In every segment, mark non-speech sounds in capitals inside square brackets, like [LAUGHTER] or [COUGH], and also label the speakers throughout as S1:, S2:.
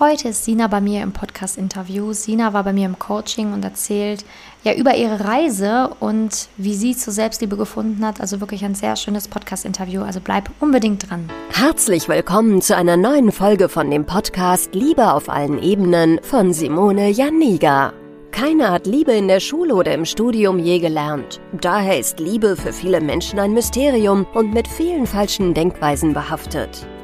S1: Heute ist Sina bei mir im Podcast-Interview. Sina war bei mir im Coaching und erzählt ja über ihre Reise und wie sie zur Selbstliebe gefunden hat. Also wirklich ein sehr schönes Podcast-Interview. Also bleib unbedingt dran.
S2: Herzlich willkommen zu einer neuen Folge von dem Podcast Liebe auf allen Ebenen von Simone Janiga. Keiner hat Liebe in der Schule oder im Studium je gelernt. Daher ist Liebe für viele Menschen ein Mysterium und mit vielen falschen Denkweisen behaftet.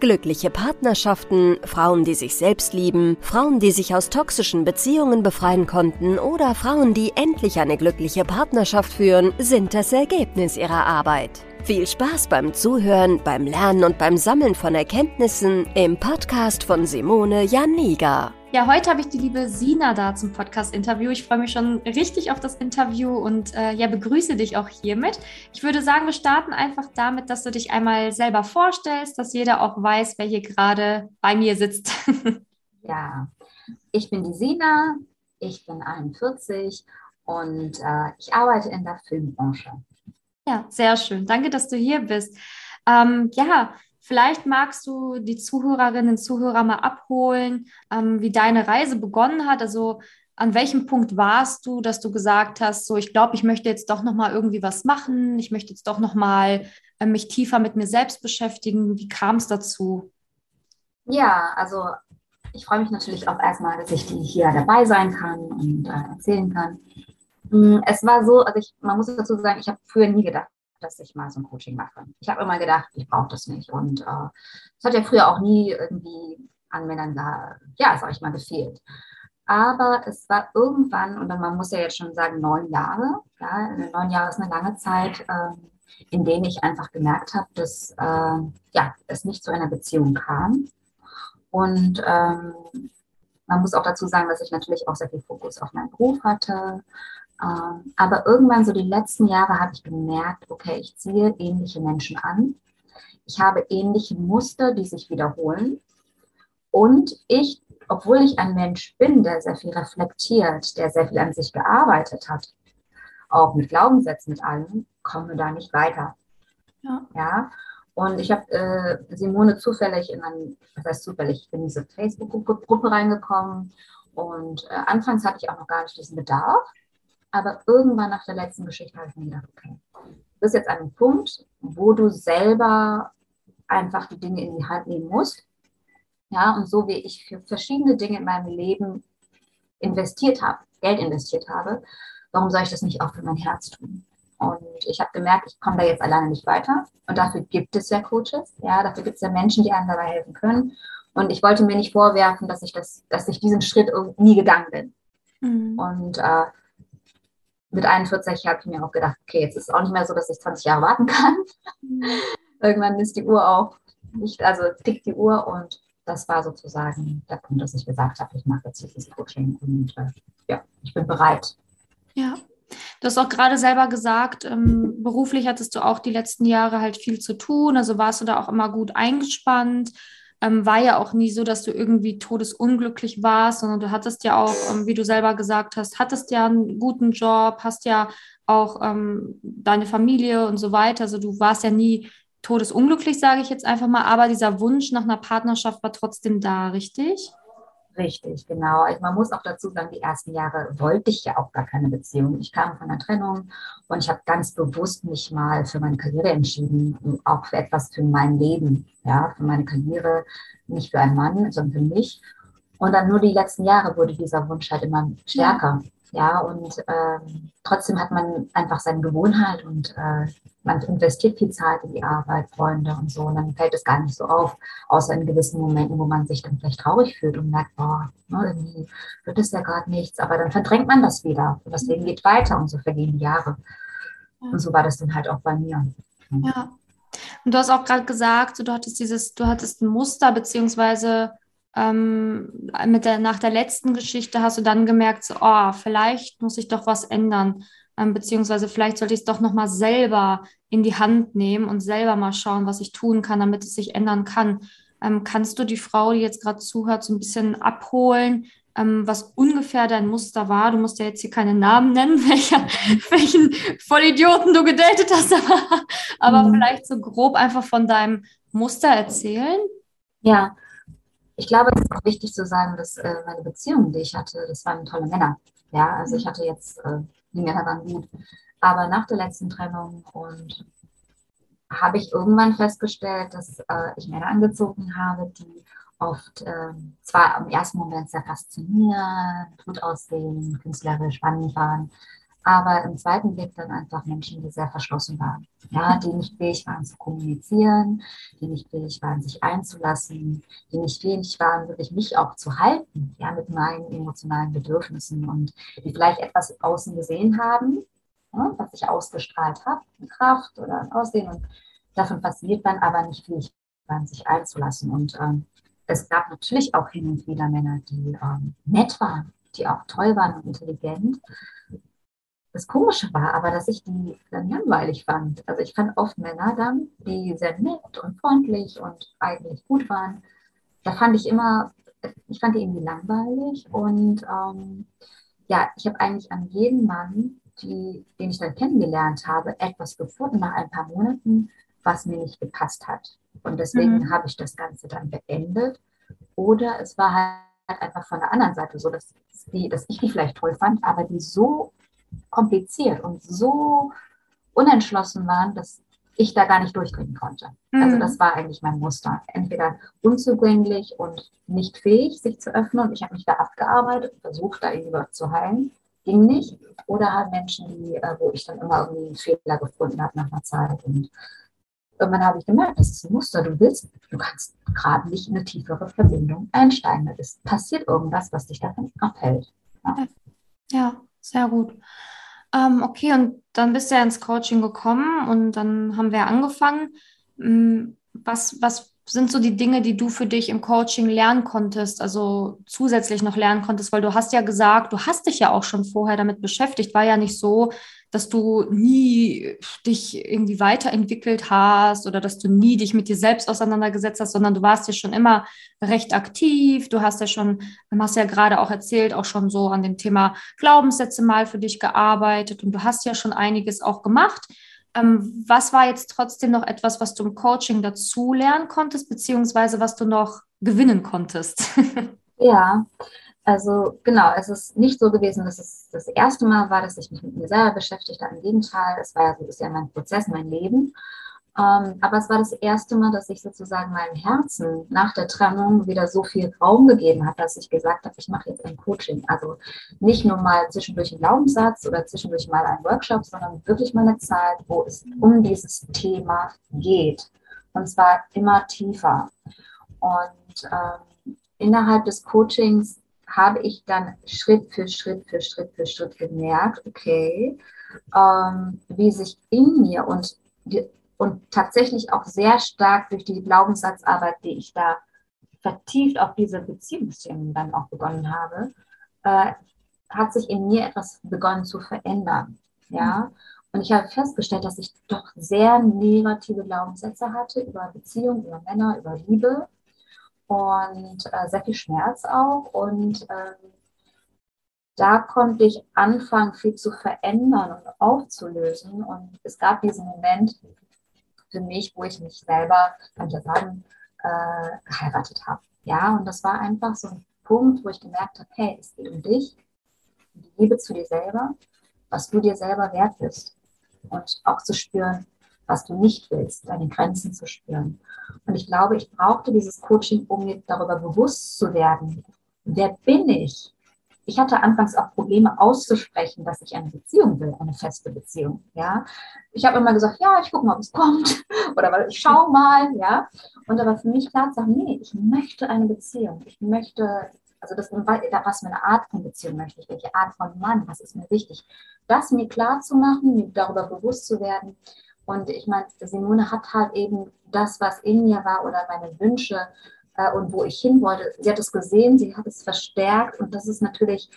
S2: Glückliche Partnerschaften, Frauen, die sich selbst lieben, Frauen, die sich aus toxischen Beziehungen befreien konnten oder Frauen, die endlich eine glückliche Partnerschaft führen, sind das Ergebnis ihrer Arbeit. Viel Spaß beim Zuhören, beim Lernen und beim Sammeln von Erkenntnissen im Podcast von Simone Janiga.
S1: Ja, heute habe ich die liebe Sina da zum Podcast-Interview. Ich freue mich schon richtig auf das Interview und äh, ja, begrüße dich auch hiermit. Ich würde sagen, wir starten einfach damit, dass du dich einmal selber vorstellst, dass jeder auch weiß, wer hier gerade bei mir sitzt. [LAUGHS]
S3: ja, ich bin die Sina, ich bin 41 und äh, ich arbeite in der Filmbranche.
S1: Ja, sehr schön. Danke, dass du hier bist. Ähm, ja, Vielleicht magst du die Zuhörerinnen und Zuhörer mal abholen, ähm, wie deine Reise begonnen hat. Also an welchem Punkt warst du, dass du gesagt hast, so ich glaube, ich möchte jetzt doch noch mal irgendwie was machen. Ich möchte jetzt doch noch mal äh, mich tiefer mit mir selbst beschäftigen. Wie kam es dazu?
S3: Ja, also ich freue mich natürlich auch erstmal, dass ich hier dabei sein kann und äh, erzählen kann. Hm, es war so, also ich, man muss dazu sagen, ich habe früher nie gedacht, dass ich mal so ein Coaching mache. Ich habe immer gedacht, ich brauche das nicht. Und äh, es hat ja früher auch nie irgendwie an Männern ja, sag ich mal, gefehlt. Aber es war irgendwann, und man muss ja jetzt schon sagen, neun Jahre, ja, neun Jahre ist eine lange Zeit, äh, in denen ich einfach gemerkt habe, dass äh, ja, es nicht zu einer Beziehung kam. Und ähm, man muss auch dazu sagen, dass ich natürlich auch sehr viel Fokus auf meinen Beruf hatte, ähm, aber irgendwann so die letzten Jahre habe ich gemerkt, okay, ich ziehe ähnliche Menschen an. Ich habe ähnliche Muster, die sich wiederholen. Und ich, obwohl ich ein Mensch bin, der sehr viel reflektiert, der sehr viel an sich gearbeitet hat, auch mit Glaubenssätzen, mit allem, komme da nicht weiter. Ja. ja? Und ich habe äh, Simone zufällig in ein, was heißt zufällig, ich bin in diese Facebook-Gruppe reingekommen und äh, anfangs hatte ich auch noch gar nicht diesen Bedarf. Aber irgendwann nach der letzten Geschichte habe ich mir gedacht, okay, du bist jetzt an einem Punkt, wo du selber einfach die Dinge in die Hand nehmen musst. Ja, und so wie ich für verschiedene Dinge in meinem Leben investiert habe, Geld investiert habe, warum soll ich das nicht auch für mein Herz tun? Und ich habe gemerkt, ich komme da jetzt alleine nicht weiter. Und dafür gibt es ja Coaches. Ja, dafür gibt es ja Menschen, die einem dabei helfen können. Und ich wollte mir nicht vorwerfen, dass ich das, dass ich diesen Schritt nie gegangen bin. Mhm. Und äh, mit 41 habe ich mir auch gedacht, okay, jetzt ist es auch nicht mehr so, dass ich 20 Jahre warten kann. Mhm. [LAUGHS] Irgendwann ist die Uhr auch nicht, also tickt die Uhr und das war sozusagen der Punkt, dass ich gesagt habe, ich mache jetzt dieses Coaching und äh, ja, ich bin bereit.
S1: Ja. Du hast auch gerade selber gesagt, ähm, beruflich hattest du auch die letzten Jahre halt viel zu tun, also warst du da auch immer gut eingespannt ähm, war ja auch nie so, dass du irgendwie todesunglücklich warst, sondern du hattest ja auch, ähm, wie du selber gesagt hast, hattest ja einen guten Job, hast ja auch ähm, deine Familie und so weiter. Also du warst ja nie todesunglücklich, sage ich jetzt einfach mal, aber dieser Wunsch nach einer Partnerschaft war trotzdem da, richtig?
S3: Richtig, genau. Also man muss auch dazu sagen, die ersten Jahre wollte ich ja auch gar keine Beziehung. Ich kam von einer Trennung und ich habe ganz bewusst mich mal für meine Karriere entschieden, auch für etwas für mein Leben, ja, für meine Karriere, nicht für einen Mann, sondern für mich. Und dann nur die letzten Jahre wurde dieser Wunsch halt immer stärker. Ja. Ja, und ähm, trotzdem hat man einfach seine Gewohnheit und äh, man investiert viel Zeit in die Arbeit, Freunde und so. Und dann fällt es gar nicht so auf, außer in gewissen Momenten, wo man sich dann vielleicht traurig fühlt und merkt, boah, ne, irgendwie wird es ja gerade nichts. Aber dann verdrängt man das wieder. Und das Leben geht weiter und so vergehen die Jahre. Ja. Und so war das dann halt auch bei mir.
S1: Ja. Und du hast auch gerade gesagt, du hattest dieses, du hattest ein Muster, beziehungsweise ähm, mit der, nach der letzten Geschichte hast du dann gemerkt, so, oh, vielleicht muss ich doch was ändern. ähm, beziehungsweise vielleicht sollte ich es doch nochmal selber in die Hand nehmen und selber mal schauen, was ich tun kann, damit es sich ändern kann. Ähm, kannst du die Frau, die jetzt gerade zuhört, so ein bisschen abholen, ähm, was ungefähr dein Muster war? Du musst ja jetzt hier keine Namen nennen, [LAUGHS] welcher, welchen Vollidioten du gedatet hast, [LAUGHS] aber, aber mhm. vielleicht so grob einfach von deinem Muster erzählen.
S3: Ja, ich glaube, es ist auch wichtig zu sagen, dass äh, meine Beziehungen, die ich hatte, das waren tolle Männer. Ja, also ich hatte jetzt, äh, die Männer waren gut. Aber nach der letzten Trennung und habe ich irgendwann festgestellt, dass äh, ich Männer angezogen habe, die oft äh, zwar im ersten Moment sehr faszinierend, gut aussehen, künstlerisch spannend waren, aber im zweiten Blick dann einfach Menschen, die sehr verschlossen waren, ja, die nicht fähig waren zu kommunizieren, die nicht fähig waren, sich einzulassen, die nicht fähig waren, wirklich mich auch zu halten, ja, mit meinen emotionalen Bedürfnissen und die vielleicht etwas außen gesehen haben, ja, was ich ausgestrahlt habe, Kraft oder ein Aussehen und davon fasziniert waren, aber nicht fähig waren, sich einzulassen. Und ähm, es gab natürlich auch hin und wieder Männer, die ähm, nett waren, die auch toll waren und intelligent, das Komische war aber, dass ich die dann langweilig fand. Also ich fand oft Männer dann, die sehr nett und freundlich und eigentlich gut waren. Da fand ich immer, ich fand die irgendwie langweilig. Und ähm, ja, ich habe eigentlich an jeden Mann, die, den ich dann kennengelernt habe, etwas gefunden nach ein paar Monaten, was mir nicht gepasst hat. Und deswegen mhm. habe ich das Ganze dann beendet. Oder es war halt einfach von der anderen Seite so, dass, die, dass ich die vielleicht toll fand, aber die so kompliziert und so unentschlossen waren, dass ich da gar nicht durchdringen konnte. Mhm. Also das war eigentlich mein Muster. Entweder unzugänglich und nicht fähig, sich zu öffnen. Und ich habe mich da abgearbeitet und versucht, da irgendwie zu heilen. Ging nicht. Oder halt Menschen, die, äh, wo ich dann immer irgendwie einen Fehler gefunden habe nach einer Zeit. Und irgendwann habe ich gemerkt, das ist ein Muster. Du willst, du kannst gerade nicht in eine tiefere Verbindung einsteigen. Es passiert irgendwas, was dich davon abhält.
S1: Ja, ja sehr gut. Ähm, okay, und dann bist du ja ins Coaching gekommen und dann haben wir angefangen. Hm, was, was sind so die Dinge, die du für dich im Coaching lernen konntest, also zusätzlich noch lernen konntest, weil du hast ja gesagt, du hast dich ja auch schon vorher damit beschäftigt, war ja nicht so, dass du nie dich irgendwie weiterentwickelt hast oder dass du nie dich mit dir selbst auseinandergesetzt hast, sondern du warst ja schon immer recht aktiv. Du hast ja schon, du hast ja gerade auch erzählt, auch schon so an dem Thema Glaubenssätze mal für dich gearbeitet und du hast ja schon einiges auch gemacht. Ähm, was war jetzt trotzdem noch etwas, was du im Coaching dazu lernen konntest, beziehungsweise was du noch gewinnen konntest? [LAUGHS]
S3: ja, also genau, es ist nicht so gewesen, dass es das erste Mal war, dass ich mich mit mir selber beschäftigt habe. Im Gegenteil, es war ja so, ist ja mein Prozess, mein Leben. Ähm, aber es war das erste Mal, dass ich sozusagen meinem Herzen nach der Trennung wieder so viel Raum gegeben habe, dass ich gesagt habe, ich mache jetzt ein Coaching. Also nicht nur mal zwischendurch einen Glaubenssatz oder zwischendurch mal einen Workshop, sondern wirklich mal eine Zeit, wo es um dieses Thema geht. Und zwar immer tiefer. Und ähm, innerhalb des Coachings habe ich dann Schritt für Schritt für Schritt für Schritt gemerkt, okay, ähm, wie sich in mir und, und tatsächlich auch sehr stark durch die Glaubenssatzarbeit, die ich da vertieft auf diese Beziehungsthemen dann auch begonnen habe, äh, hat sich in mir etwas begonnen zu verändern. Ja. Und ich habe festgestellt, dass ich doch sehr negative Glaubenssätze hatte über Beziehungen, über Männer, über Liebe und äh, sehr viel Schmerz auch. Und ähm, da konnte ich anfangen, viel zu verändern und aufzulösen. Und es gab diesen Moment für mich, wo ich mich selber, kann ich ja sagen, äh, geheiratet habe. Ja, und das war einfach so ein Punkt, wo ich gemerkt habe, hey, es geht um dich, die Liebe zu dir selber, was du dir selber wert bist. Und auch zu spüren, was du nicht willst, deine Grenzen zu spüren. Und ich glaube, ich brauchte dieses Coaching, um mir darüber bewusst zu werden. Wer bin ich? Ich hatte anfangs auch Probleme auszusprechen, dass ich eine Beziehung will, eine feste Beziehung. Ja, ich habe immer gesagt, ja, ich gucke mal, ob es kommt, [LAUGHS] oder ich schaue mal, ja. Und aber für mich klar zu sagen, nee, ich möchte eine Beziehung. Ich möchte, also das, was für eine Art von Beziehung möchte ich, welche Art von Mann, was ist mir wichtig, das mir klar zu machen, mir darüber bewusst zu werden und ich meine, Simone hat halt eben das, was in mir war oder meine Wünsche äh, und wo ich hin wollte. Sie hat es gesehen, sie hat es verstärkt und das ist natürlich,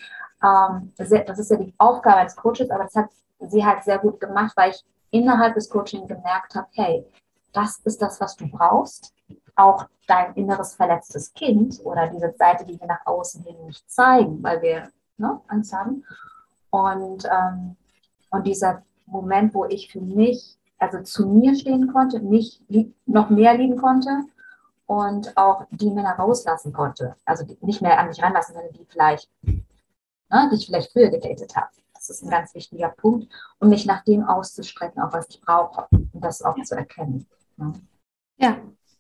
S3: ähm, sehr, das ist ja die Aufgabe als Coaches, aber das hat sie halt sehr gut gemacht, weil ich innerhalb des Coaching gemerkt habe, hey, das ist das, was du brauchst. Auch dein inneres verletztes Kind oder diese Seite, die wir nach außen hin nicht zeigen, weil wir ne, Angst haben. Und, ähm, und dieser Moment, wo ich für mich, also zu mir stehen konnte, mich noch mehr lieben konnte und auch die Männer rauslassen konnte. Also nicht mehr an mich ranlassen, sondern die vielleicht, ne, die ich vielleicht früher gedatet habe. Das ist ein ganz wichtiger Punkt, um mich nach dem auszustrecken, auch was ich brauche und das auch zu erkennen.
S1: Ne? Ja.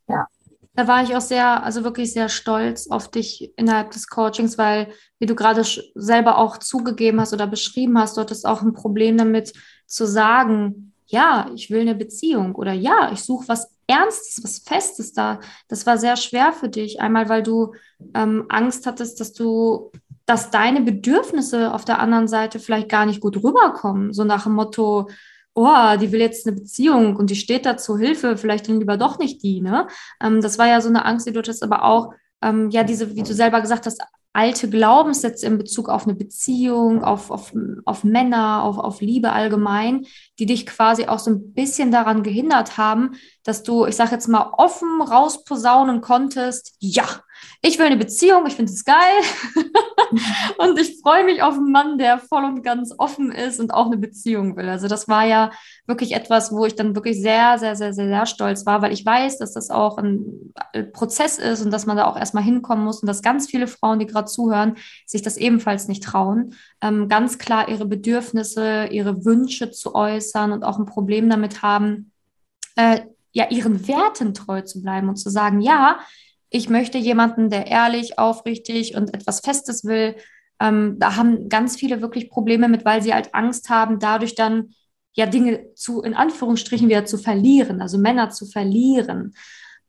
S1: Ja. Da war ich auch sehr, also wirklich sehr stolz auf dich innerhalb des Coachings, weil, wie du gerade selber auch zugegeben hast oder beschrieben hast, dort ist auch ein Problem damit zu sagen, ja, ich will eine Beziehung oder ja, ich suche was Ernstes, was Festes da. Das war sehr schwer für dich. Einmal, weil du ähm, Angst hattest, dass du, dass deine Bedürfnisse auf der anderen Seite vielleicht gar nicht gut rüberkommen. So nach dem Motto, oh, die will jetzt eine Beziehung und die steht da zur Hilfe, vielleicht dann lieber doch nicht die, ne? Ähm, das war ja so eine Angst, die du hattest, aber auch, ähm, ja, diese, wie du selber gesagt hast, alte Glaubenssätze in Bezug auf eine Beziehung, auf, auf, auf Männer, auf, auf Liebe allgemein, die dich quasi auch so ein bisschen daran gehindert haben, dass du, ich sag jetzt mal, offen rausposaunen konntest, ja, ich will eine Beziehung, ich finde es geil. [LAUGHS] Und ich freue mich auf einen Mann, der voll und ganz offen ist und auch eine Beziehung will. Also das war ja wirklich etwas, wo ich dann wirklich sehr, sehr, sehr, sehr, sehr stolz war, weil ich weiß, dass das auch ein Prozess ist und dass man da auch erstmal hinkommen muss. Und dass ganz viele Frauen, die gerade zuhören, sich das ebenfalls nicht trauen, ähm, ganz klar ihre Bedürfnisse, ihre Wünsche zu äußern und auch ein Problem damit haben, äh, ja, ihren Werten treu zu bleiben und zu sagen, ja, ich möchte jemanden, der ehrlich, aufrichtig und etwas Festes will. Ähm, da haben ganz viele wirklich Probleme mit, weil sie halt Angst haben, dadurch dann ja Dinge zu, in Anführungsstrichen, wieder zu verlieren, also Männer zu verlieren.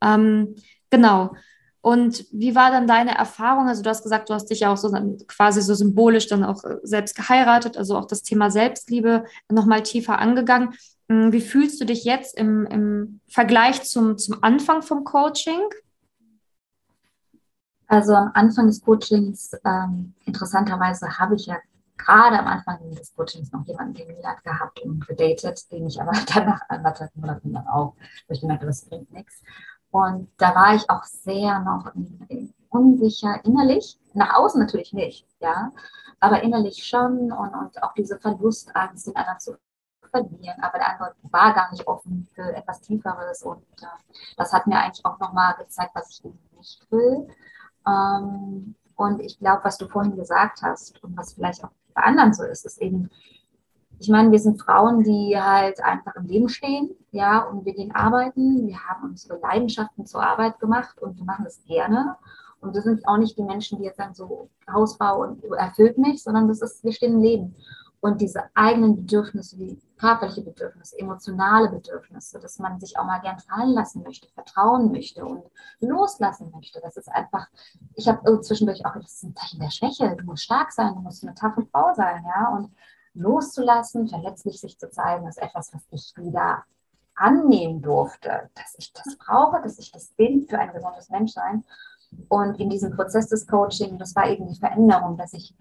S1: Ähm, genau. Und wie war dann deine Erfahrung? Also du hast gesagt, du hast dich ja auch so quasi so symbolisch dann auch äh, selbst geheiratet, also auch das Thema Selbstliebe nochmal tiefer angegangen. Hm, wie fühlst du dich jetzt im, im Vergleich zum, zum Anfang vom Coaching?
S3: Also am Anfang des Coachings, ähm, interessanterweise habe ich ja gerade am Anfang des Coachings noch jemanden kennengelernt gehabt und gedatet, den ich aber [LAUGHS] dann nach anderthalb Monaten dann auch, wo ich gemerkt das bringt nichts. Und da war ich auch sehr noch unsicher innerlich, nach außen natürlich nicht, ja, aber innerlich schon und, und auch diese Verlustangst, den anderen zu verlieren, aber der andere war gar nicht offen für etwas Tieferes und äh, das hat mir eigentlich auch nochmal gezeigt, was ich eben nicht will ähm, und ich glaube, was du vorhin gesagt hast und was vielleicht auch bei anderen so ist, ist eben, ich meine, wir sind Frauen, die halt einfach im Leben stehen, ja, und wir gehen arbeiten, wir haben unsere Leidenschaften zur Arbeit gemacht und wir machen das gerne. Und wir sind auch nicht die Menschen, die jetzt sagen, so Hausbau und erfüllt mich, sondern das ist, wir stehen im Leben und diese eigenen Bedürfnisse, wie körperliche Bedürfnisse, emotionale Bedürfnisse, dass man sich auch mal gern fallen lassen möchte, vertrauen möchte und loslassen möchte. Das ist einfach, ich habe zwischendurch auch, das ist ein Zeichen der Schwäche. Du musst stark sein, du musst eine taffe Frau sein, ja. Und loszulassen, verletzlich sich zu zeigen, ist etwas, was ich wieder annehmen durfte, dass ich das brauche, dass ich das bin für ein gesundes Menschsein. Und in diesem Prozess des Coaching, das war eben die Veränderung, dass ich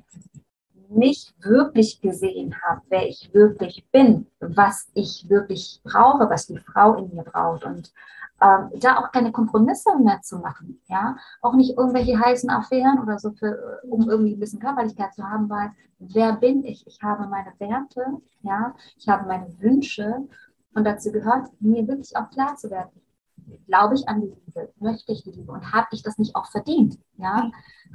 S3: mich wirklich gesehen habe, wer ich wirklich bin, was ich wirklich brauche, was die Frau in mir braucht. Und ähm, da auch keine Kompromisse mehr zu machen, ja, auch nicht irgendwelche heißen Affären oder so, für, um irgendwie ein bisschen Körperlichkeit zu haben, weil wer bin ich? Ich habe meine Werte, ja, ich habe meine Wünsche. Und dazu gehört, mir wirklich auch klar zu werden, glaube ich an die Liebe, möchte ich die Liebe und habe ich das nicht auch verdient? Ja,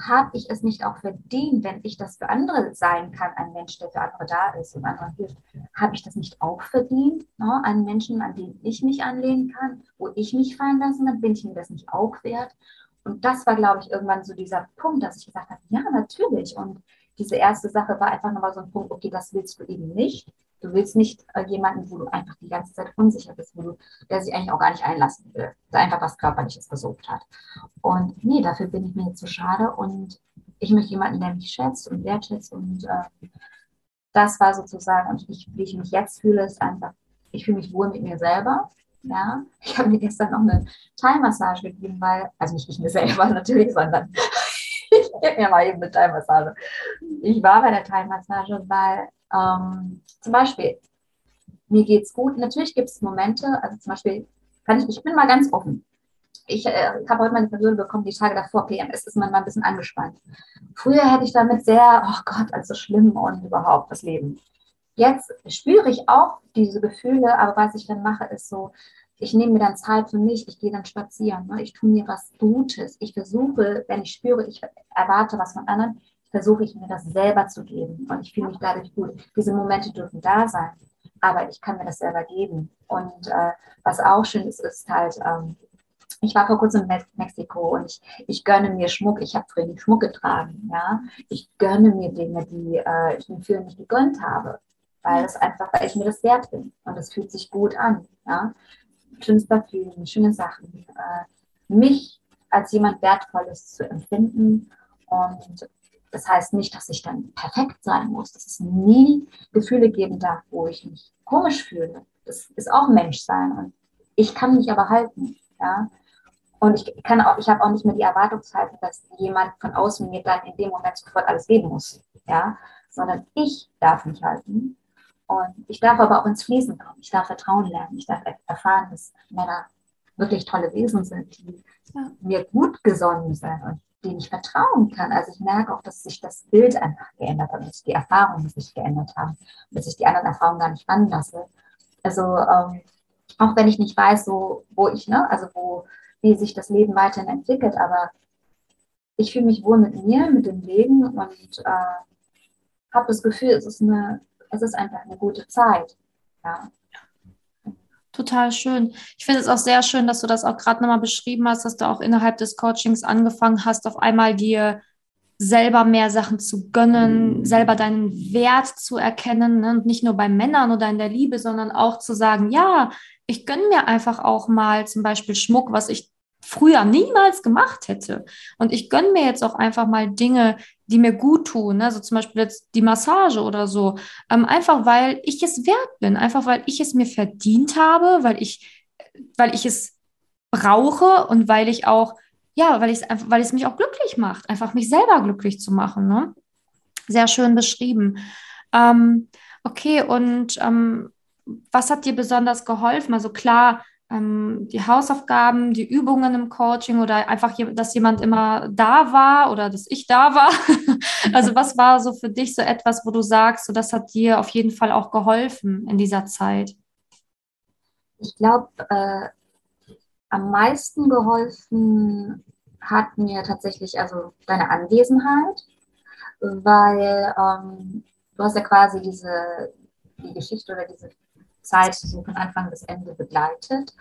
S3: habe ich es nicht auch verdient, wenn ich das für andere sein kann, ein Mensch, der für andere da ist und anderen hilft, habe ich das nicht auch verdient? Ne? Einen Menschen, an den ich mich anlehnen kann, wo ich mich fallen lassen kann, bin ich mir das nicht auch wert? Und das war, glaube ich, irgendwann so dieser Punkt, dass ich gesagt habe, ja, natürlich. Und diese erste Sache war einfach nochmal so ein Punkt, okay, das willst du eben nicht. Du willst nicht äh, jemanden, wo du einfach die ganze Zeit unsicher bist, wo du, der sich eigentlich auch gar nicht einlassen will, der einfach was Körperliches versucht hat. Und nee, dafür bin ich mir jetzt zu so schade und ich möchte jemanden, der mich schätzt und wertschätzt und äh, das war sozusagen, und ich, wie ich mich jetzt fühle, ist einfach, ich fühle mich wohl mit mir selber. Ja, ich habe mir gestern noch eine Thai-Massage gegeben, weil, also nicht ich mir selber [LAUGHS] natürlich, sondern [LAUGHS] ich gebe mir mal eben eine Thai-Massage. Ich war bei der Thai-Massage, weil Ähm, zum Beispiel, mir geht's gut. Natürlich gibt es Momente, also zum Beispiel, kann ich, ich bin mal ganz offen. Ich äh, habe heute meine Periode bekommen, die Tage davor, PMS ist man mal ein bisschen angespannt. Früher hätte ich damit sehr, oh Gott, alles so schlimm und überhaupt das Leben. Jetzt spüre ich auch diese Gefühle, aber was ich dann mache, ist so, ich nehme mir dann Zeit für mich, ich gehe dann spazieren, ne? ich tue mir was Gutes. Ich versuche, wenn ich spüre, ich erwarte was von anderen, versuche ich mir das selber zu geben und ich fühle mich dadurch gut. Diese Momente dürfen da sein, aber ich kann mir das selber geben. Und äh, was auch schön ist, ist halt, ähm, ich war vor kurzem in Mexiko und ich, ich gönne mir Schmuck. Ich habe früher nicht Schmuck getragen. Ja? Ich gönne mir Dinge, die äh, ich mir früher nicht gegönnt habe, weil es einfach, weil ich mir das wert bin und es fühlt sich gut an. Ja? Schönes Parfüm, schöne Sachen. Äh, mich als jemand Wertvolles zu empfinden und das heißt nicht, dass ich dann perfekt sein muss, dass es nie Gefühle geben darf, wo ich mich komisch fühle. Das ist auch Menschsein und ich kann mich aber halten. Ja? Und ich kann auch, ich habe auch nicht mehr die Erwartungshaltung, dass jemand von außen mir dann in dem Moment sofort alles geben muss. Ja? Sondern ich darf mich halten. Und ich darf aber auch ins Fließen kommen. Ich darf Vertrauen lernen. Ich darf erfahren, dass Männer wirklich tolle Wesen sind, die ja. mir gut gesonnen sind und denen ich vertrauen kann. Also ich merke auch, dass sich das Bild einfach geändert hat, dass die Erfahrungen sich geändert haben, dass ich die anderen Erfahrungen gar nicht ranlasse. Also ähm, auch wenn ich nicht weiß, so, wo ich, ne, also wo, wie sich das Leben weiterhin entwickelt, aber ich fühle mich wohl mit mir, mit dem Leben und äh, habe das Gefühl, es ist eine, es ist einfach eine gute Zeit. Ja.
S1: Total schön. Ich finde es auch sehr schön, dass du das auch gerade nochmal beschrieben hast, dass du auch innerhalb des Coachings angefangen hast, auf einmal dir selber mehr Sachen zu gönnen, selber deinen Wert zu erkennen. Ne? Und nicht nur bei Männern oder in der Liebe, sondern auch zu sagen, ja, ich gönne mir einfach auch mal zum Beispiel Schmuck, was ich früher niemals gemacht hätte. Und ich gönne mir jetzt auch einfach mal Dinge, die mir gut tun, also zum Beispiel jetzt die Massage oder so, ähm, einfach weil ich es wert bin, einfach weil ich es mir verdient habe, weil ich, weil ich es brauche und weil ich auch, ja, weil ich es einfach, weil es mich auch glücklich macht, einfach mich selber glücklich zu machen. Ne? Sehr schön beschrieben. Ähm, okay, und ähm, was hat dir besonders geholfen? Also klar, ähm, die Hausaufgaben, die Übungen im Coaching oder einfach, dass jemand immer da war oder dass ich da war? [LAUGHS] also was war so für dich so etwas, wo du sagst, so das hat dir auf jeden Fall auch geholfen in dieser Zeit?
S3: Ich glaube, äh, am meisten geholfen hat mir tatsächlich also deine Anwesenheit, weil ähm, du hast ja quasi diese die Geschichte oder diese Zeit so von Anfang bis Ende begleitet.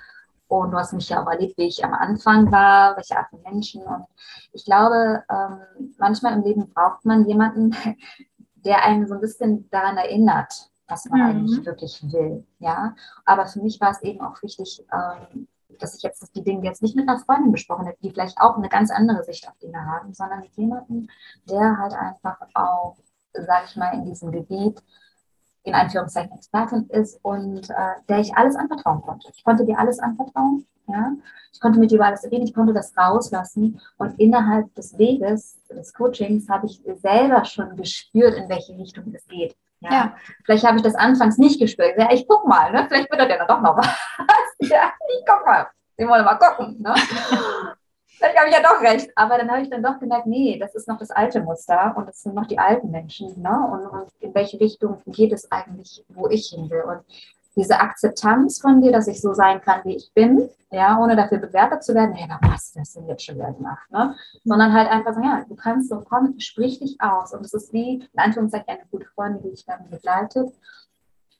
S3: Und du hast mich ja auch erlebt, wie ich am Anfang war, welche Art von Menschen. Und ich glaube, ähm, manchmal im Leben braucht man jemanden, [LAUGHS] der einen so ein bisschen daran erinnert, was man mhm. eigentlich wirklich will. Ja, aber für mich war es eben auch wichtig, ähm, dass ich jetzt die Dinge jetzt nicht mit einer Freundin besprochen hätte, die vielleicht auch eine ganz andere Sicht auf Dinge haben, sondern mit jemandem, der halt einfach auch, sage ich mal, in diesem Gebiet in Anführungszeichen Expertin ist und äh, der ich alles anvertrauen konnte. Ich konnte dir alles anvertrauen. Ja? Ich konnte mit dir über alles reden, ich konnte das rauslassen und innerhalb des Weges, des Coachings, habe ich selber schon gespürt, in welche Richtung es geht. Ja? ja. Vielleicht habe ich das anfangs nicht gespürt. Ja, ich guck mal, ne? vielleicht wird er ja doch noch was. [LAUGHS] ja, ich guck mal. Wir wollen mal gucken. Ne? Vielleicht habe ich ja doch recht. Aber dann habe ich dann doch gemerkt, nee, das ist noch das alte Muster und das sind noch die alten Menschen. Ne? Und, und in welche Richtung geht es eigentlich, wo ich hin will? Und diese Akzeptanz von dir, dass ich so sein kann, wie ich bin, ja, ohne dafür bewertet zu werden, hey, was hast du denn jetzt schon wieder gemacht, ne? Sondern halt einfach sagen, ja, du kannst so, komm, sprich dich aus. Und es ist wie, in Anführungszeichen, eine gute Freundin, die dich dann begleitet.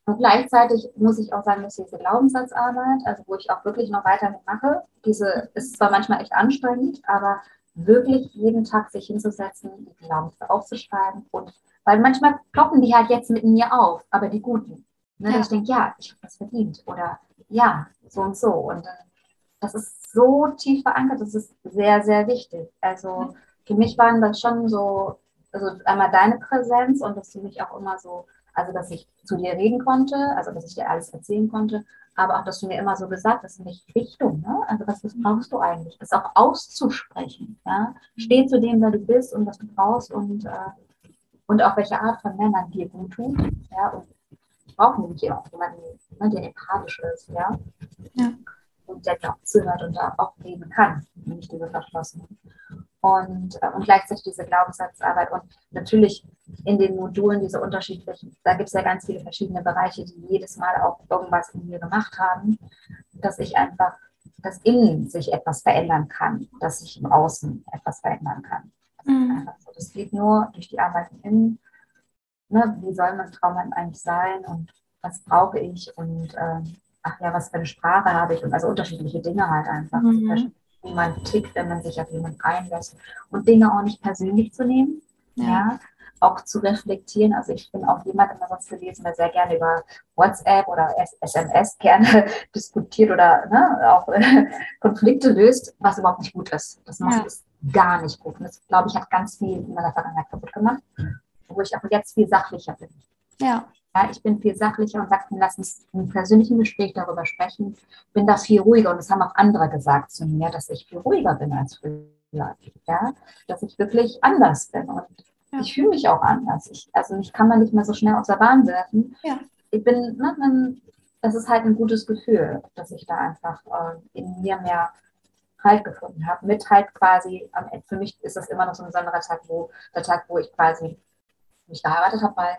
S3: Und gleichzeitig muss ich auch sagen, dass diese Glaubenssatzarbeit, also wo ich auch wirklich noch weiter mitmache, diese ist zwar manchmal echt anstrengend, aber wirklich jeden Tag sich hinzusetzen, die Glaubenssätze aufzuschreiben und weil manchmal kloppen die halt jetzt mit mir auf, aber die guten. Ne, ja. ich denke, ja, ich habe das verdient oder ja, so und so. Und äh, das ist so tief verankert, das ist sehr, sehr wichtig. Also für mich waren das schon so, also einmal deine Präsenz und dass du mich auch immer so also, dass ich zu dir reden konnte, also, dass ich dir alles erzählen konnte, aber auch, dass du mir immer so gesagt hast, in welche Richtung, ne? Also, was, brauchst du eigentlich? Das auch auszusprechen, ja? Steh zu dem, wer du bist und was du brauchst und äh, und auch welche Art von Männern dir gut tut. Ja, und ich brauche nämlich auch jemanden, ne, der empathisch ist, ja. ja. Und der dir auch zuhört und da auch reden kann, nicht diese verschlossenen. Und, äh, und gleichzeitig diese Glaubenssatzarbeit und natürlich in den Modulen diese unterschiedlichen, da gibt es ja ganz viele verschiedene Bereiche, die jedes Mal auch irgendwas in mir gemacht haben, dass ich einfach, dass innen sich etwas verändern kann, dass sich im Außen etwas verändern kann. Das, mhm. so. das geht nur durch die Arbeit im Innen. Ne, wie soll mein Traum eigentlich sein und was brauche ich und ähm, ach ja, was für eine Sprache habe ich und also unterschiedliche Dinge halt einfach. Mhm. Wie man tickt, wenn man sich auf jemanden einlässt und Dinge auch nicht persönlich zu nehmen. ja, ja auch zu reflektieren. Also ich bin auch jemand immer sonst gewesen, der sehr gerne über WhatsApp oder SMS gerne [LAUGHS] diskutiert oder ne, auch äh, [LAUGHS] Konflikte löst, was überhaupt nicht gut ist. Das ja. ist gar nicht gut. Und das, glaube ich, hat ganz viel in meiner Vergangenheit kaputt gemacht, wo ich aber jetzt viel sachlicher bin. Ja. Ja, ich bin viel sachlicher und sage, lass uns im persönlichen Gespräch darüber sprechen. Bin da viel ruhiger und das haben auch andere gesagt zu mir, dass ich viel ruhiger bin als früher. Ja, dass ich wirklich anders bin und ja. Ich fühle mich auch anders. Ich, also mich kann man nicht mehr so schnell aus der Bahn werfen. Ja. Ich bin, ne, man, das ist halt ein gutes Gefühl, dass ich da einfach äh, in mir mehr Halt gefunden habe. Mit halt quasi, für mich ist das immer noch so ein besonderer Tag, wo der Tag, wo ich quasi mich geheiratet habe, weil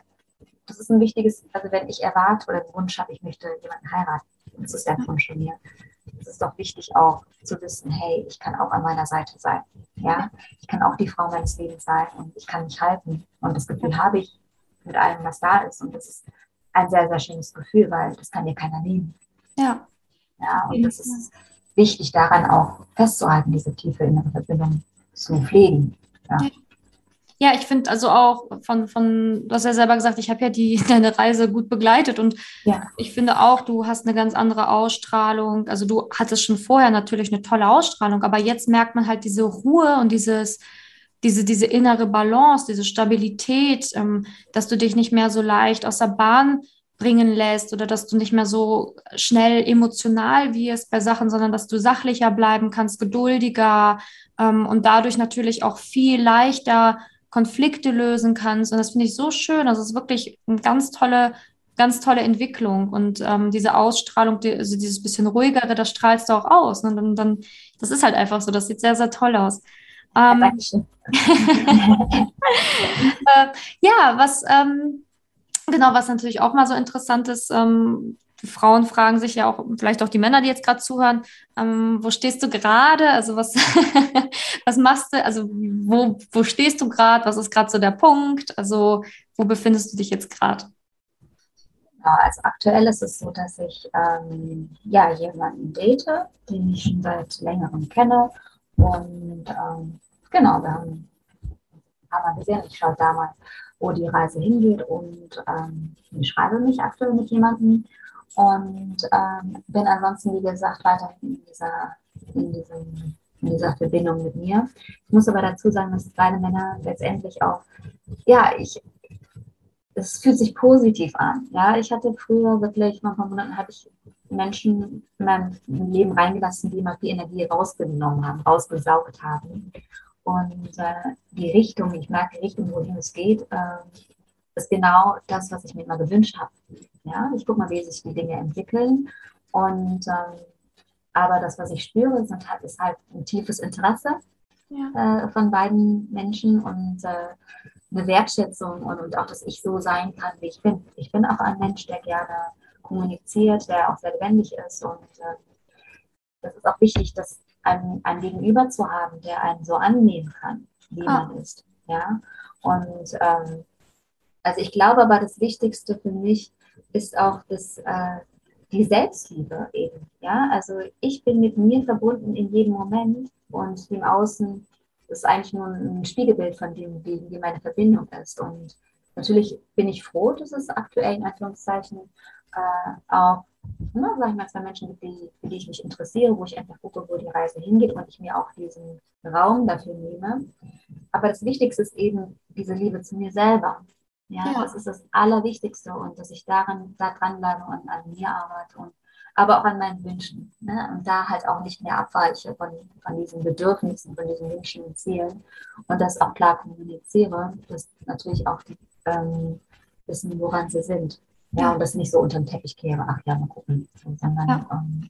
S3: das ist ein wichtiges, also wenn ich erwarte oder den Wunsch habe, ich möchte jemanden heiraten, das ist der Wunsch von mir. Es ist doch wichtig auch zu wissen, hey, ich kann auch an meiner Seite sein. Ja, ich kann auch die Frau meines Lebens sein und ich kann mich halten. Und das Gefühl habe ich mit allem, was da ist. Und das ist ein sehr, sehr schönes Gefühl, weil das kann dir keiner nehmen. Ja. Ja, und das ist wichtig daran auch festzuhalten, diese tiefe innere Verbindung zu pflegen. Ja.
S1: Ja, ich finde also auch von, von, du hast ja selber gesagt, ich habe ja die, [LAUGHS] deine Reise gut begleitet und ja. ich finde auch, du hast eine ganz andere Ausstrahlung. Also du hattest schon vorher natürlich eine tolle Ausstrahlung, aber jetzt merkt man halt diese Ruhe und dieses, diese, diese innere Balance, diese Stabilität, ähm, dass du dich nicht mehr so leicht aus der Bahn bringen lässt oder dass du nicht mehr so schnell emotional wirst bei Sachen, sondern dass du sachlicher bleiben kannst, geduldiger ähm, und dadurch natürlich auch viel leichter Konflikte lösen kannst. Und das finde ich so schön. Das ist wirklich eine ganz tolle, ganz tolle Entwicklung. Und ähm, diese Ausstrahlung, die, also dieses bisschen ruhigere, das strahlst du auch aus. Und dann, dann, das ist halt einfach so. Das sieht sehr, sehr toll aus. Ähm, [LAUGHS] äh, ja, was ähm, genau, was natürlich auch mal so interessant ist, ähm, Frauen fragen sich ja auch, vielleicht auch die Männer, die jetzt gerade zuhören, ähm, wo stehst du gerade? Also was, [LAUGHS] was machst du? Also wo, wo stehst du gerade? Was ist gerade so der Punkt? Also wo befindest du dich jetzt gerade?
S3: Ja, also aktuell ist es so, dass ich ähm, ja, jemanden date, den ich schon seit längerem kenne. Und ähm, genau, wir haben paar Mal gesehen. Ich schaue da mal, wo die Reise hingeht. Und ähm, ich schreibe mich aktuell mit jemandem und ähm, bin ansonsten, wie gesagt, weiterhin in dieser, in, diesem, in dieser Verbindung mit mir. Ich muss aber dazu sagen, dass beide Männer letztendlich auch, ja, ich, es fühlt sich positiv an. Ja, ich hatte früher wirklich, vor ein paar Monaten hatte ich Menschen in meinem Leben reingelassen, die mal viel Energie rausgenommen haben, rausgesaugt haben. Und äh, die Richtung, ich merke die Richtung, wohin es geht, äh, ist genau das, was ich mir immer gewünscht habe. Ja, ich gucke mal, wie sich die Dinge entwickeln. Und ähm, aber das, was ich spüre, ist, halt, ist halt ein tiefes Interesse ja. äh, von beiden Menschen und äh, eine Wertschätzung und, und, auch, dass ich so sein kann, wie ich bin. Ich bin auch ein Mensch, der gerne kommuniziert, der auch sehr lebendig ist. Und äh, das ist auch wichtig, dass ein, ein Gegenüber zu haben, der einen so annehmen kann, wie ah. man ist. Ja? Und ähm, also ich glaube aber, das Wichtigste für mich ist auch das, äh, die Selbstliebe eben. Ja, also ich bin mit mir verbunden in jedem Moment und dem Außen ist eigentlich nur ein Spiegelbild von dem, wie, wie meine Verbindung ist. Und natürlich bin ich froh, dass es aktuell in Anführungszeichen äh, auch, ne, sag ich mal, zwei Menschen gibt, die, für die ich mich interessiere, wo ich einfach gucke, wo die Reise hingeht und ich mir auch diesen Raum dafür nehme. Aber das Wichtigste ist eben diese Liebe zu mir selber. Ja, ja, das ist das Allerwichtigste und dass ich daran, da dranbleibe und an mir arbeite und aber auch an meinen Wünschen. Ne? Und da halt auch nicht mehr abweiche von, von diesen Bedürfnissen, von diesen Wünschen und Zielen und das auch klar kommuniziere, dass natürlich auch die ähm, wissen, woran sie sind. Ja, und das nicht so unter den Teppich kehre, ach ja, mal gucken, sondern ja. ähm,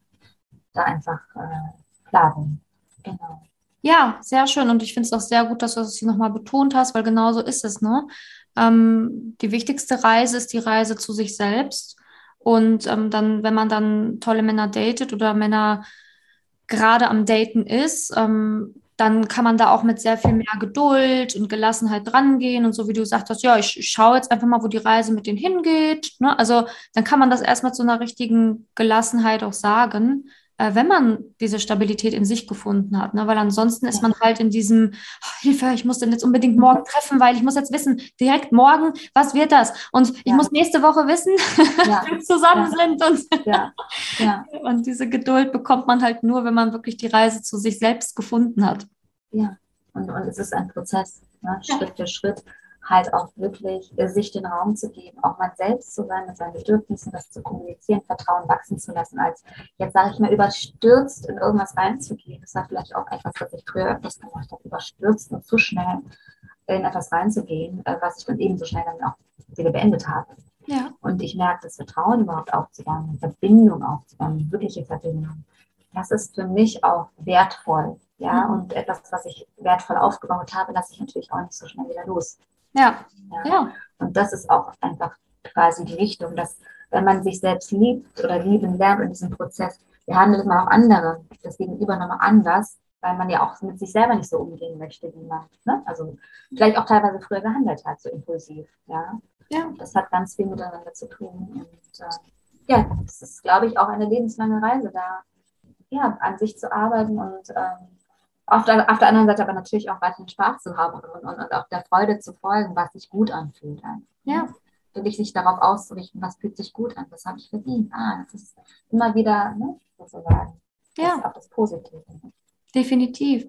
S3: da einfach äh, klar bin. Genau.
S1: Ja, sehr schön. Und ich finde es auch sehr gut, dass du das hier nochmal betont hast, weil genau so ist es, ne? Ähm, die wichtigste Reise ist die Reise zu sich selbst. Und ähm, dann, wenn man dann tolle Männer datet oder Männer gerade am Daten ist, ähm, dann kann man da auch mit sehr viel mehr Geduld und Gelassenheit drangehen und so wie du gesagt hast, ja, ich, ich schaue jetzt einfach mal, wo die Reise mit denen hingeht. Ne? Also dann kann man das erstmal zu einer richtigen Gelassenheit auch sagen äh, wenn man diese Stabilität in sich gefunden hat. Ne? Weil ansonsten ist man halt in diesem, oh, Hilfe, ich muss den jetzt unbedingt morgen [LAUGHS] treffen, weil ich muss jetzt wissen, direkt morgen, was wird das? Und ich ja. muss nächste Woche wissen, ja. [LAUGHS] wir zusammen ja. sind. Und, ja. [LAUGHS] Ja. und diese Geduld bekommt man halt nur, wenn man wirklich die Reise zu sich selbst gefunden hat.
S3: Ja, und, und es ist ein Prozess, ne? Schritt für Schritt halt auch wirklich äh, sich den Raum zu geben, auch man selbst zu sein, mit seinen Bedürfnissen, das zu kommunizieren, Vertrauen wachsen zu lassen, als jetzt sage ich mal überstürzt in irgendwas reinzugehen. Das war vielleicht auch etwas, was ich früher öfters gemacht habe, überstürzt und zu schnell in etwas reinzugehen, äh, was ich dann ebenso schnell dann auch wieder beendet habe. Ja. Und ich merke, das Vertrauen überhaupt aufzubauen, Verbindung aufzubauen, wirkliche Verbindung, das ist für mich auch wertvoll. Ja, mhm. und etwas, was ich wertvoll aufgebaut habe, lasse ich natürlich auch nicht so schnell wieder los.
S1: Ja. ja. ja.
S3: Und das ist auch einfach quasi die Richtung, dass wenn man sich selbst liebt oder lieben lernt in diesem Prozess, behandelt man auch andere das Gegenüber nochmal anders, weil man ja auch mit sich selber nicht so umgehen möchte, wie man, ne? also vielleicht auch teilweise früher gehandelt hat, so impulsiv. Ja. ja. Das hat ganz viel miteinander zu tun. Und äh, ja, das ist, glaube ich, auch eine lebenslange Reise, da ja, an sich zu arbeiten und ähm, auf der, auf der anderen Seite aber natürlich auch weiterhin Spaß zu haben und, und, und auch der Freude zu folgen, was sich gut anfühlt. Ja. Wirklich sich darauf auszurichten, was fühlt sich gut an, was habe ich verdient. Ah, das ist immer wieder, ne, sozusagen. Ja. Auch das Positive.
S1: Definitiv.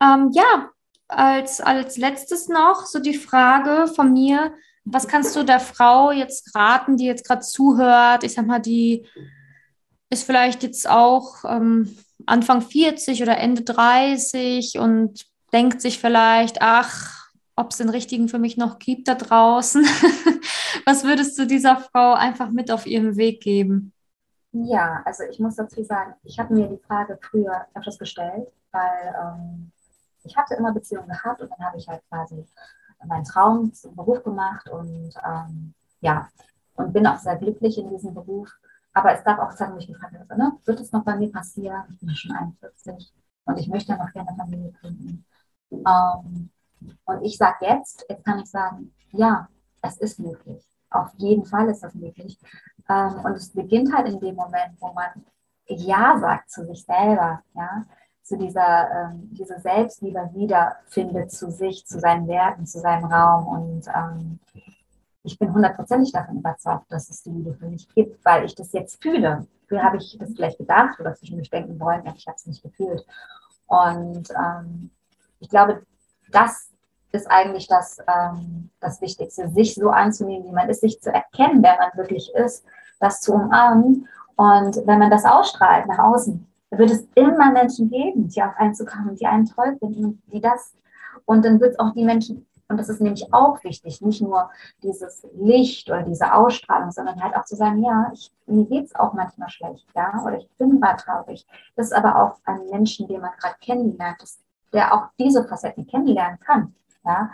S1: Ähm, ja, als, als letztes noch so die Frage von mir, was kannst du der Frau jetzt raten, die jetzt gerade zuhört? Ich sag mal, die ist vielleicht jetzt auch ähm, Anfang 40 oder Ende 30 und denkt sich vielleicht, ach, ob es den richtigen für mich noch gibt da draußen. [LAUGHS] Was würdest du dieser Frau einfach mit auf ihrem Weg geben?
S3: Ja, also ich muss dazu sagen, ich habe mir die Frage früher öfters gestellt, weil ähm, ich hatte immer Beziehungen gehabt und dann habe ich halt quasi meinen Traum zum Beruf gemacht und ähm, ja, und bin auch sehr glücklich in diesem Beruf. Aber es darf auch sein, wo ich gefragt habe, ne, wird es noch bei mir passieren? Ich bin schon 41 und ich möchte noch gerne Familie gründen. Ähm, und ich sage jetzt, jetzt kann ich sagen, ja, es ist möglich. Auf jeden Fall ist das möglich. Ähm, und es beginnt halt in dem Moment, wo man Ja sagt zu sich selber, ja, zu dieser ähm, diese Selbstliebe wiederfindet zu sich, zu seinen Werten, zu seinem Raum und ähm, ich bin hundertprozentig davon überzeugt, dass es die Liebe für mich gibt, weil ich das jetzt fühle. Früher habe ich das vielleicht gedacht oder zwischendurch denken wollen, aber ich habe es nicht gefühlt. Und ähm, ich glaube, das ist eigentlich das, ähm, das Wichtigste, sich so anzunehmen, wie man ist, sich zu erkennen, wer man wirklich ist, das zu umarmen. Und wenn man das ausstrahlt nach außen, dann wird es immer Menschen geben, die auf einen zukommen, die einen toll finden, die das. Und dann wird es auch die Menschen und das ist nämlich auch wichtig, nicht nur dieses Licht oder diese Ausstrahlung, sondern halt auch zu sagen, ja, ich, mir geht es auch manchmal schlecht, ja, oder ich bin gerade traurig. Das ist aber auch ein Menschen, den man gerade kennenlernt, das, der auch diese Facetten kennenlernen kann. Ja,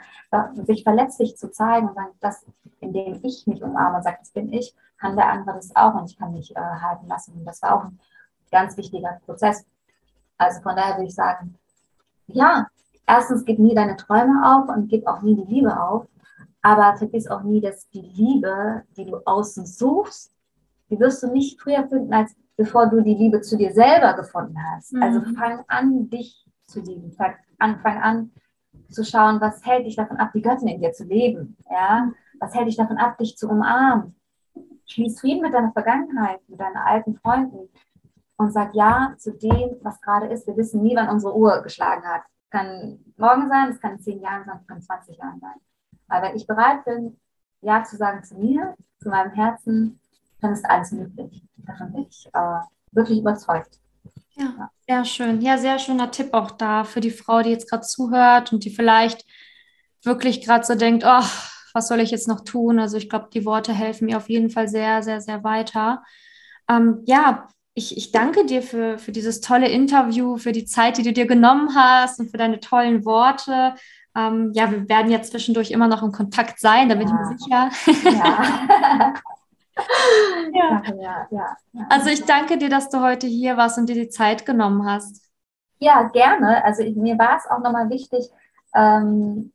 S3: sich verletzlich zu zeigen und sagen, das, indem ich mich umarme und sage, das bin ich, kann der andere das auch und ich kann mich äh, halten lassen. Und das war auch ein ganz wichtiger Prozess. Also von daher würde ich sagen, ja, erstens gib nie deine Träume auf und gib auch nie die Liebe auf. Aber vergiss auch nie, dass die Liebe, die du außen suchst, die wirst du nicht früher finden, als bevor du die Liebe zu dir selber gefunden hast. Mhm. Also fang an, dich zu lieben. Fang an, fang an zu schauen, was hält dich davon ab, die Göttin in dir zu leben. Ja? Was hält dich davon ab, dich zu umarmen? Schließ Frieden mit deiner Vergangenheit, mit deinen alten Freunden und sag Ja zu dem, was gerade ist. Wir wissen nie, wann unsere Uhr geschlagen hat kann morgen sein, es kann in zehn Jahren sein, es kann in 20 Jahren sein. Aber wenn ich bereit bin, Ja zu sagen zu mir, zu meinem Herzen, dann ist alles möglich. Davon bin ich äh, wirklich überzeugt.
S1: Ja, sehr schön. Ja, sehr schöner Tipp auch da für die Frau, die jetzt gerade zuhört und die vielleicht wirklich gerade so denkt, oh, was soll ich jetzt noch tun? Also ich glaube, die Worte helfen mir auf jeden Fall sehr, sehr, sehr weiter. Ähm, ja, ich, ich danke dir für, für dieses tolle Interview, für die Zeit, die du dir genommen hast und für deine tollen Worte. Ähm, ja, wir werden ja zwischendurch immer noch in Kontakt sein, da bin ja. ich mir sicher. [LAUGHS] Ja. ja. Ja, ja, Also ich danke dir, dass du heute hier warst und dir die Zeit genommen hast.
S3: Ja, gerne. Also ich, mir war es auch nochmal wichtig, ähm,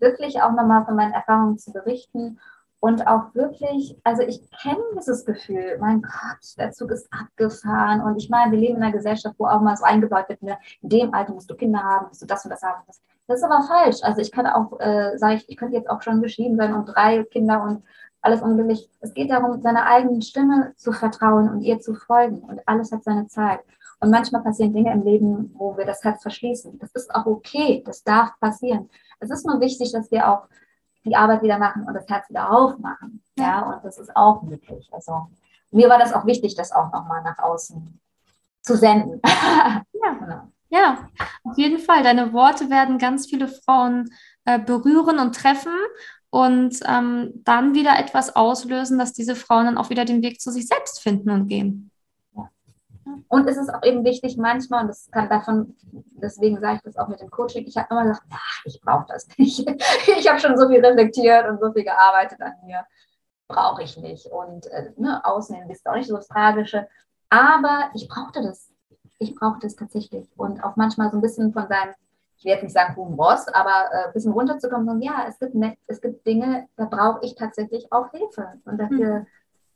S3: wirklich auch nochmal von meinen Erfahrungen zu berichten und auch wirklich, also ich kenne dieses Gefühl, mein Gott, der Zug ist abgefahren und ich meine, wir leben in einer Gesellschaft, wo auch mal so eingebaut wird, ne, in dem Alter musst du Kinder haben, musst du das und das haben. Das, ist aber falsch. Also ich kann auch, äh, sage ich, ich könnte jetzt auch schon geschieden sein und drei Kinder und alles unglücklich. Es geht darum, seiner eigenen Stimme zu vertrauen und ihr zu folgen und alles hat seine Zeit. Und manchmal passieren Dinge im Leben, wo wir das Herz verschließen. Das ist auch okay, das darf passieren. Es ist nur wichtig, dass wir auch die Arbeit wieder machen und das Herz wieder aufmachen. Ja, und das ist auch möglich. Also mir war das auch wichtig, das auch nochmal nach außen zu senden. [LAUGHS]
S1: Ja. genau. ja, auf jeden Fall. Deine Worte werden ganz viele Frauen äh, berühren und treffen und ähm, dann wieder etwas auslösen, dass diese Frauen dann auch wieder den Weg zu sich selbst finden und gehen.
S3: Und es ist auch eben wichtig manchmal, und das kann davon, deswegen sage ich das auch mit dem Coaching, ich habe immer gesagt, ach, ich brauche das [LAUGHS] nicht. ich habe schon so viel reflektiert und so viel gearbeitet an mir. Brauche ich nicht. Und äh, ne, Ausnehmen ist auch nicht so das Tragische. Aber ich brauchte das. Ich brauchte es tatsächlich. Und auch manchmal so ein bisschen von seinem, ich werde nicht sagen hohen Boss, aber äh, ein bisschen runterzukommen und ja, es gibt, es gibt Dinge, da brauche ich tatsächlich auch Hilfe. Und dafür. Hm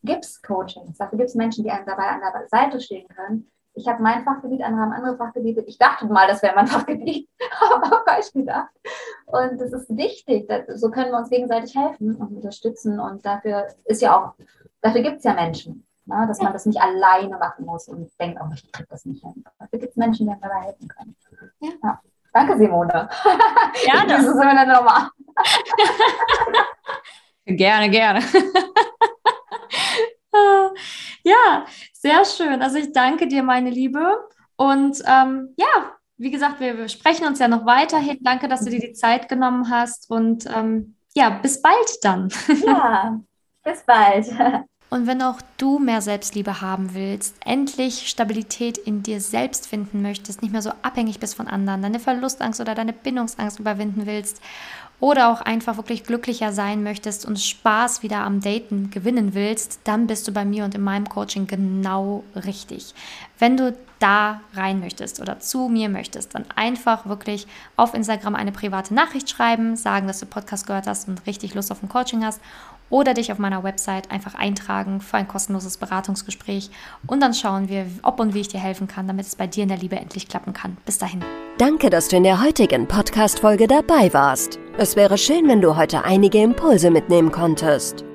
S3: gibt es Coachings, dafür gibt es Menschen, die einem dabei an der Seite stehen können. Ich habe mein Fachgebiet, andere haben andere Fachgebiete. Ich dachte mal, das wäre mein [LAUGHS] Fachgebiet, aber falsch gedacht. Und das ist wichtig. so können wir uns gegenseitig helfen und unterstützen. Und dafür ist ja auch, dafür gibt es ja Menschen, ne, dass man das nicht alleine machen muss und denkt, oh, ich kriege das nicht hin. Dafür gibt es Menschen, die einem dabei helfen können. Ja. ja. Danke, Simone.
S1: Ja, [LAUGHS] das ist immer eine Nummer. gerne, gerne. Ja, sehr schön. Also ich danke dir, meine Liebe. Und ähm, ja, wie gesagt, wir, wir, sprechen uns ja noch weiterhin. Danke, dass du dir die Zeit genommen hast. Und ähm, ja, bis bald dann.
S3: ja, bis bald.
S1: Und wenn auch du mehr Selbstliebe haben willst, endlich Stabilität in dir selbst finden möchtest, nicht mehr so abhängig bist von anderen, deine Verlustangst oder deine Bindungsangst überwinden willst oder auch einfach wirklich glücklicher sein möchtest und Spaß wieder am Daten gewinnen willst, dann bist du bei mir und in meinem Coaching genau richtig. Wenn du da rein möchtest oder zu mir möchtest, dann einfach wirklich auf Instagram eine private Nachricht schreiben, sagen, dass du Podcast gehört hast und richtig Lust auf ein Coaching hast oder dich auf meiner Website einfach eintragen für ein kostenloses Beratungsgespräch und dann schauen wir, ob und wie ich dir helfen kann, damit es bei dir in der Liebe endlich klappen kann. Bis dahin.
S2: Danke, dass du in der heutigen Podcast-Folge dabei warst. Es wäre schön, wenn du heute einige Impulse mitnehmen konntest.